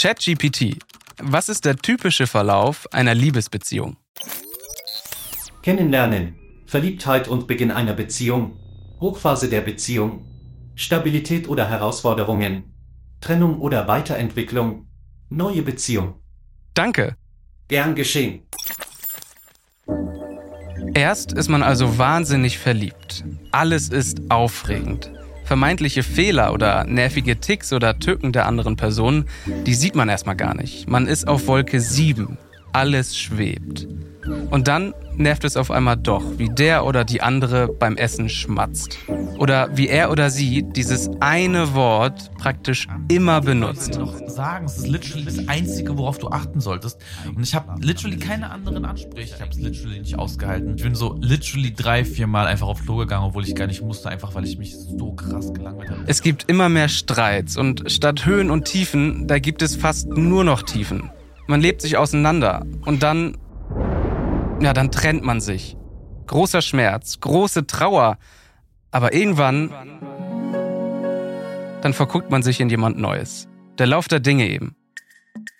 ChatGPT. Was ist der typische Verlauf einer Liebesbeziehung? Kennenlernen, Verliebtheit und Beginn einer Beziehung, Hochphase der Beziehung, Stabilität oder Herausforderungen, Trennung oder Weiterentwicklung, neue Beziehung. Danke. Gern geschehen. Erst ist man also wahnsinnig verliebt. Alles ist aufregend. Vermeintliche Fehler oder nervige Ticks oder Tücken der anderen Person, die sieht man erstmal gar nicht. Man ist auf Wolke 7. Alles schwebt. Und dann nervt es auf einmal doch, wie der oder die andere beim Essen schmatzt. Oder wie er oder sie dieses eine Wort praktisch immer benutzt. Ich noch sagen, es ist literally das Einzige, worauf du achten solltest. Und ich habe literally keine anderen Ansprüche. Ich habe es literally nicht ausgehalten. Ich bin so literally drei, vier Mal einfach auf Klo gegangen, obwohl ich gar nicht musste, einfach weil ich mich so krass gelangweilt habe. Es gibt immer mehr Streits und statt Höhen und Tiefen, da gibt es fast nur noch Tiefen. Man lebt sich auseinander und dann ja, dann trennt man sich. Großer Schmerz, große Trauer. Aber irgendwann, dann verguckt man sich in jemand Neues. Der Lauf der Dinge eben.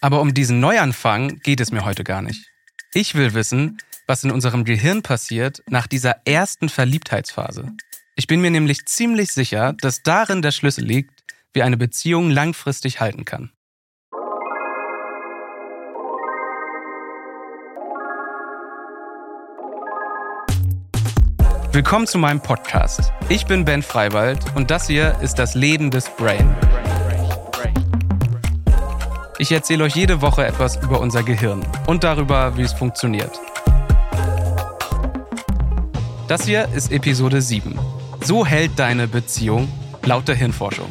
Aber um diesen Neuanfang geht es mir heute gar nicht. Ich will wissen, was in unserem Gehirn passiert nach dieser ersten Verliebtheitsphase. Ich bin mir nämlich ziemlich sicher, dass darin der Schlüssel liegt, wie eine Beziehung langfristig halten kann. Willkommen zu meinem Podcast. Ich bin Ben Freiwald und das hier ist das Leben des Brain. Ich erzähle euch jede Woche etwas über unser Gehirn und darüber, wie es funktioniert. Das hier ist Episode 7. So hält deine Beziehung laut der Hirnforschung.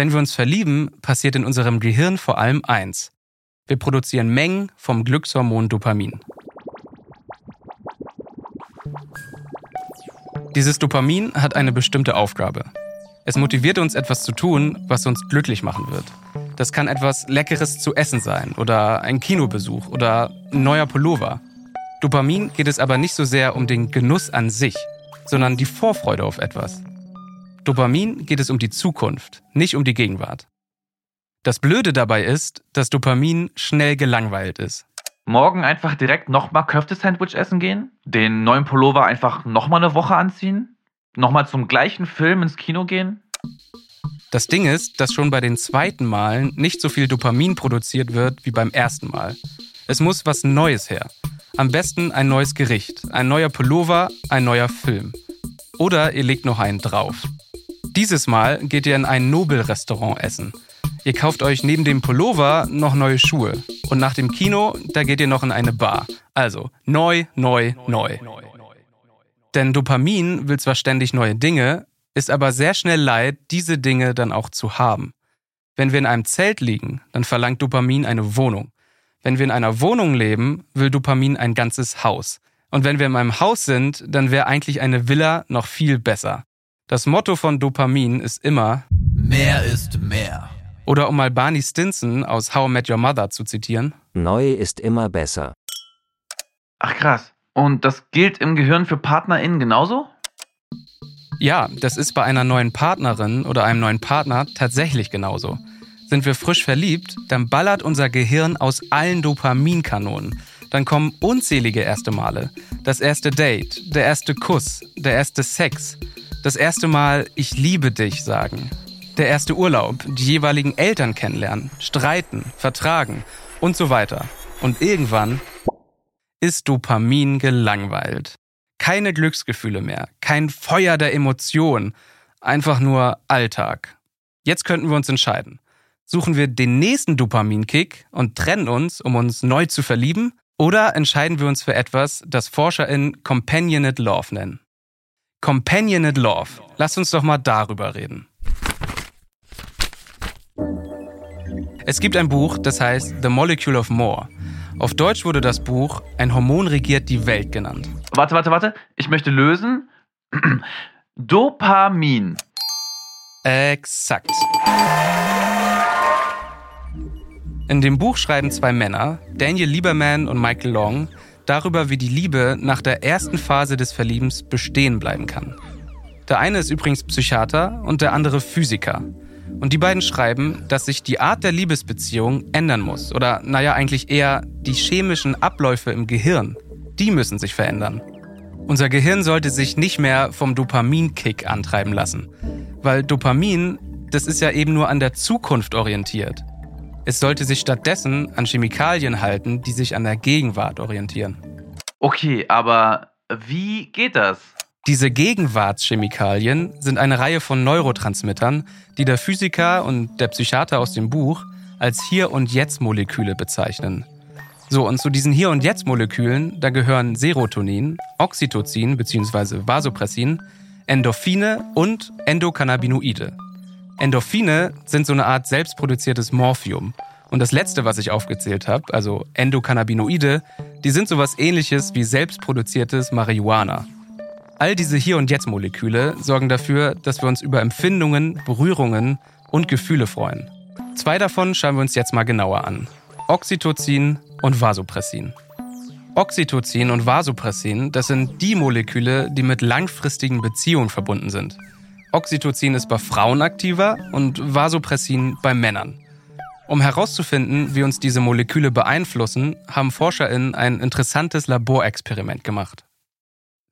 Wenn wir uns verlieben, passiert in unserem Gehirn vor allem eins. Wir produzieren Mengen vom Glückshormon Dopamin. Dieses Dopamin hat eine bestimmte Aufgabe. Es motiviert uns etwas zu tun, was uns glücklich machen wird. Das kann etwas Leckeres zu essen sein oder ein Kinobesuch oder ein neuer Pullover. Dopamin geht es aber nicht so sehr um den Genuss an sich, sondern die Vorfreude auf etwas. Dopamin geht es um die Zukunft, nicht um die Gegenwart. Das Blöde dabei ist, dass Dopamin schnell gelangweilt ist. Morgen einfach direkt nochmal Köfte-Sandwich essen gehen? Den neuen Pullover einfach nochmal eine Woche anziehen? Nochmal zum gleichen Film ins Kino gehen? Das Ding ist, dass schon bei den zweiten Malen nicht so viel Dopamin produziert wird wie beim ersten Mal. Es muss was Neues her. Am besten ein neues Gericht, ein neuer Pullover, ein neuer Film. Oder ihr legt noch einen drauf. Dieses Mal geht ihr in ein Nobel-Restaurant essen. Ihr kauft euch neben dem Pullover noch neue Schuhe. Und nach dem Kino, da geht ihr noch in eine Bar. Also neu, neu, neu. Denn Dopamin will zwar ständig neue Dinge, ist aber sehr schnell leid, diese Dinge dann auch zu haben. Wenn wir in einem Zelt liegen, dann verlangt Dopamin eine Wohnung. Wenn wir in einer Wohnung leben, will Dopamin ein ganzes Haus. Und wenn wir in einem Haus sind, dann wäre eigentlich eine Villa noch viel besser. Das Motto von Dopamin ist immer Mehr ist mehr. Oder um mal Barney Stinson aus How I Met Your Mother zu zitieren, Neu ist immer besser. Ach krass. Und das gilt im Gehirn für PartnerInnen genauso? ja, das ist bei einer neuen Partnerin oder einem neuen Partner tatsächlich genauso. Sind wir frisch verliebt, dann ballert unser Gehirn aus allen Dopaminkanonen. Dann kommen unzählige erste Male. Das erste Date, der erste Kuss, der erste Sex, das erste Mal Ich liebe dich sagen, der erste Urlaub, die jeweiligen Eltern kennenlernen, streiten, vertragen und so weiter. Und irgendwann ist Dopamin gelangweilt. Keine Glücksgefühle mehr, kein Feuer der Emotionen, einfach nur Alltag. Jetzt könnten wir uns entscheiden. Suchen wir den nächsten Dopaminkick und trennen uns, um uns neu zu verlieben? Oder entscheiden wir uns für etwas, das ForscherInnen Companionate Love nennen. Companionate Love. Lass uns doch mal darüber reden. Es gibt ein Buch, das heißt The Molecule of More. Auf Deutsch wurde das Buch Ein Hormon regiert die Welt genannt. Warte, warte, warte. Ich möchte lösen. Dopamin. Exakt. In dem Buch schreiben zwei Männer, Daniel Lieberman und Michael Long, darüber, wie die Liebe nach der ersten Phase des Verliebens bestehen bleiben kann. Der eine ist übrigens Psychiater und der andere Physiker. Und die beiden schreiben, dass sich die Art der Liebesbeziehung ändern muss. Oder naja, eigentlich eher die chemischen Abläufe im Gehirn. Die müssen sich verändern. Unser Gehirn sollte sich nicht mehr vom Dopaminkick antreiben lassen. Weil Dopamin, das ist ja eben nur an der Zukunft orientiert. Es sollte sich stattdessen an Chemikalien halten, die sich an der Gegenwart orientieren. Okay, aber wie geht das? Diese Gegenwartschemikalien sind eine Reihe von Neurotransmittern, die der Physiker und der Psychiater aus dem Buch als Hier- und Jetzt-Moleküle bezeichnen. So, und zu diesen Hier- und Jetzt-Molekülen, da gehören Serotonin, Oxytocin bzw. Vasopressin, Endorphine und Endokannabinoide. Endorphine sind so eine Art selbstproduziertes Morphium. Und das letzte, was ich aufgezählt habe, also Endokannabinoide, die sind sowas ähnliches wie selbstproduziertes Marihuana. All diese Hier- und Jetzt-Moleküle sorgen dafür, dass wir uns über Empfindungen, Berührungen und Gefühle freuen. Zwei davon schauen wir uns jetzt mal genauer an. Oxytocin und Vasopressin. Oxytocin und Vasopressin, das sind die Moleküle, die mit langfristigen Beziehungen verbunden sind. Oxytocin ist bei Frauen aktiver und Vasopressin bei Männern. Um herauszufinden, wie uns diese Moleküle beeinflussen, haben ForscherInnen ein interessantes Laborexperiment gemacht.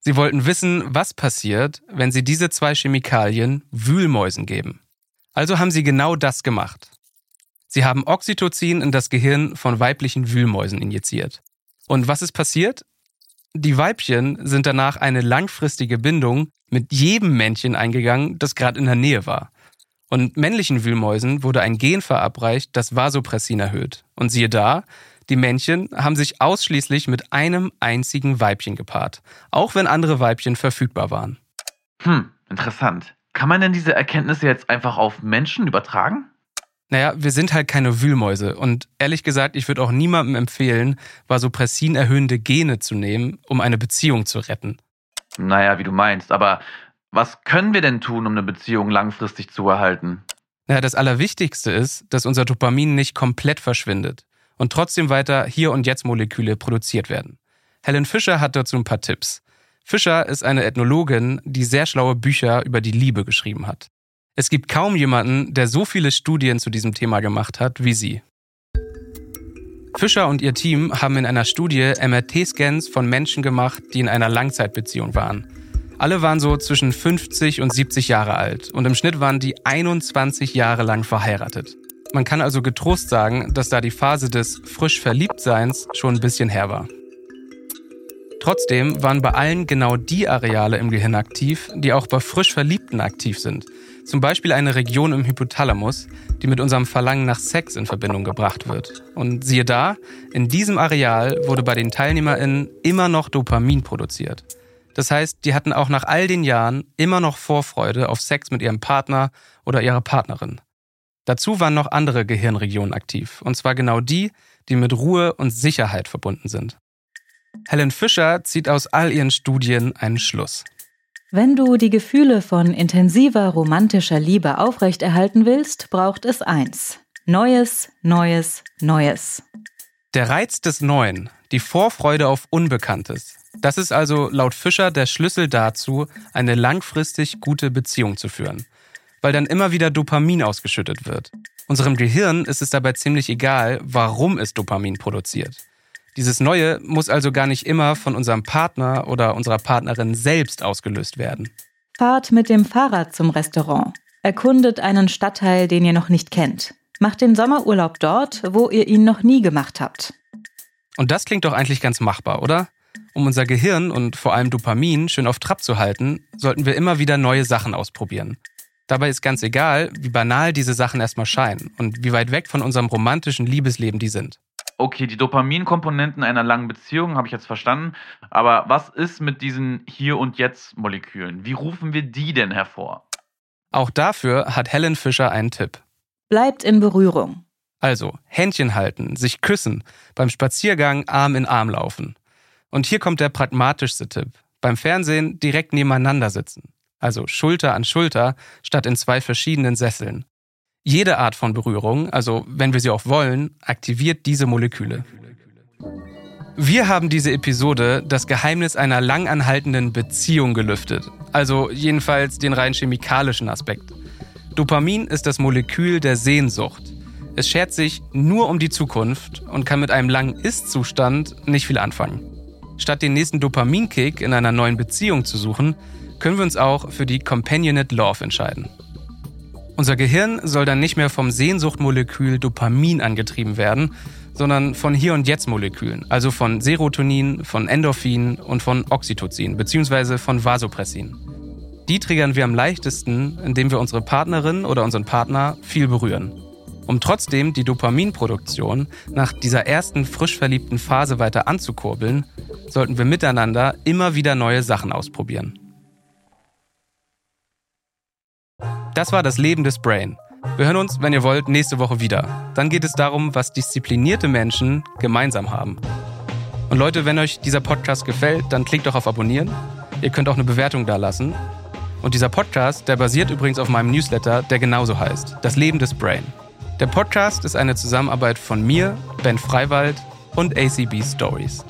Sie wollten wissen, was passiert, wenn sie diese zwei Chemikalien Wühlmäusen geben. Also haben sie genau das gemacht. Sie haben Oxytocin in das Gehirn von weiblichen Wühlmäusen injiziert. Und was ist passiert? Die Weibchen sind danach eine langfristige Bindung mit jedem Männchen eingegangen, das gerade in der Nähe war. Und männlichen Wühlmäusen wurde ein Gen verabreicht, das Vasopressin erhöht. Und siehe da, die Männchen haben sich ausschließlich mit einem einzigen Weibchen gepaart, auch wenn andere Weibchen verfügbar waren. Hm, interessant. Kann man denn diese Erkenntnisse jetzt einfach auf Menschen übertragen? Naja, wir sind halt keine Wühlmäuse und ehrlich gesagt, ich würde auch niemandem empfehlen, Vasopressin erhöhende Gene zu nehmen, um eine Beziehung zu retten. Naja, wie du meinst, aber was können wir denn tun, um eine Beziehung langfristig zu erhalten? Naja, das Allerwichtigste ist, dass unser Dopamin nicht komplett verschwindet und trotzdem weiter Hier- und Jetzt-Moleküle produziert werden. Helen Fischer hat dazu ein paar Tipps. Fischer ist eine Ethnologin, die sehr schlaue Bücher über die Liebe geschrieben hat. Es gibt kaum jemanden, der so viele Studien zu diesem Thema gemacht hat wie sie. Fischer und ihr Team haben in einer Studie MRT-Scans von Menschen gemacht, die in einer Langzeitbeziehung waren. Alle waren so zwischen 50 und 70 Jahre alt und im Schnitt waren die 21 Jahre lang verheiratet. Man kann also getrost sagen, dass da die Phase des frisch Verliebtseins schon ein bisschen her war. Trotzdem waren bei allen genau die Areale im Gehirn aktiv, die auch bei frisch Verliebten aktiv sind. Zum Beispiel eine Region im Hypothalamus, die mit unserem Verlangen nach Sex in Verbindung gebracht wird. Und siehe da, in diesem Areal wurde bei den TeilnehmerInnen immer noch Dopamin produziert. Das heißt, die hatten auch nach all den Jahren immer noch Vorfreude auf Sex mit ihrem Partner oder ihrer Partnerin. Dazu waren noch andere Gehirnregionen aktiv, und zwar genau die, die mit Ruhe und Sicherheit verbunden sind. Helen Fischer zieht aus all ihren Studien einen Schluss. Wenn du die Gefühle von intensiver romantischer Liebe aufrechterhalten willst, braucht es eins. Neues, Neues, Neues. Der Reiz des Neuen, die Vorfreude auf Unbekanntes, das ist also laut Fischer der Schlüssel dazu, eine langfristig gute Beziehung zu führen, weil dann immer wieder Dopamin ausgeschüttet wird. Unserem Gehirn ist es dabei ziemlich egal, warum es Dopamin produziert. Dieses Neue muss also gar nicht immer von unserem Partner oder unserer Partnerin selbst ausgelöst werden. Fahrt mit dem Fahrrad zum Restaurant. Erkundet einen Stadtteil, den ihr noch nicht kennt. Macht den Sommerurlaub dort, wo ihr ihn noch nie gemacht habt. Und das klingt doch eigentlich ganz machbar, oder? Um unser Gehirn und vor allem Dopamin schön auf Trab zu halten, sollten wir immer wieder neue Sachen ausprobieren. Dabei ist ganz egal, wie banal diese Sachen erstmal scheinen und wie weit weg von unserem romantischen Liebesleben die sind. Okay, die Dopaminkomponenten einer langen Beziehung habe ich jetzt verstanden. Aber was ist mit diesen Hier- und Jetzt-Molekülen? Wie rufen wir die denn hervor? Auch dafür hat Helen Fischer einen Tipp. Bleibt in Berührung. Also Händchen halten, sich küssen, beim Spaziergang Arm in Arm laufen. Und hier kommt der pragmatischste Tipp. Beim Fernsehen direkt nebeneinander sitzen. Also Schulter an Schulter statt in zwei verschiedenen Sesseln. Jede Art von Berührung, also wenn wir sie auch wollen, aktiviert diese Moleküle. Wir haben diese Episode das Geheimnis einer langanhaltenden Beziehung gelüftet. Also jedenfalls den rein chemikalischen Aspekt. Dopamin ist das Molekül der Sehnsucht. Es schert sich nur um die Zukunft und kann mit einem langen Ist-Zustand nicht viel anfangen. Statt den nächsten Dopaminkick in einer neuen Beziehung zu suchen, können wir uns auch für die Companionate Love entscheiden. Unser Gehirn soll dann nicht mehr vom Sehnsuchtmolekül Dopamin angetrieben werden, sondern von Hier- und Jetzt-Molekülen, also von Serotonin, von Endorphin und von Oxytocin bzw. von Vasopressin. Die triggern wir am leichtesten, indem wir unsere Partnerin oder unseren Partner viel berühren. Um trotzdem die Dopaminproduktion nach dieser ersten frisch verliebten Phase weiter anzukurbeln, sollten wir miteinander immer wieder neue Sachen ausprobieren. Das war das Leben des Brain. Wir hören uns, wenn ihr wollt, nächste Woche wieder. Dann geht es darum, was disziplinierte Menschen gemeinsam haben. Und Leute, wenn euch dieser Podcast gefällt, dann klickt doch auf Abonnieren. Ihr könnt auch eine Bewertung da lassen. Und dieser Podcast, der basiert übrigens auf meinem Newsletter, der genauso heißt: Das Leben des Brain. Der Podcast ist eine Zusammenarbeit von mir, Ben Freiwald und ACB Stories.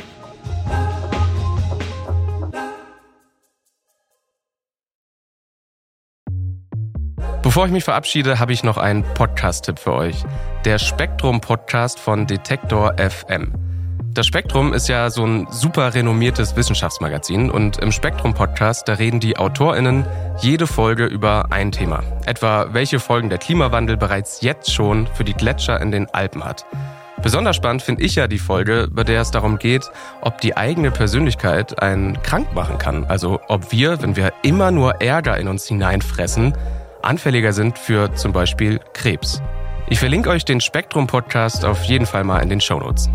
Bevor ich mich verabschiede, habe ich noch einen Podcast-Tipp für euch. Der Spektrum-Podcast von Detektor FM. Das Spektrum ist ja so ein super renommiertes Wissenschaftsmagazin und im Spektrum-Podcast, da reden die AutorInnen jede Folge über ein Thema. Etwa welche Folgen der Klimawandel bereits jetzt schon für die Gletscher in den Alpen hat. Besonders spannend finde ich ja die Folge, bei der es darum geht, ob die eigene Persönlichkeit einen krank machen kann. Also ob wir, wenn wir immer nur Ärger in uns hineinfressen, anfälliger sind für zum Beispiel Krebs. Ich verlinke euch den Spektrum Podcast auf jeden Fall mal in den Show Notes.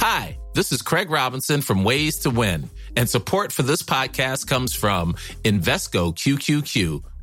Hi, this is Craig Robinson from Ways to Win, and support for this podcast comes from Invesco QQQ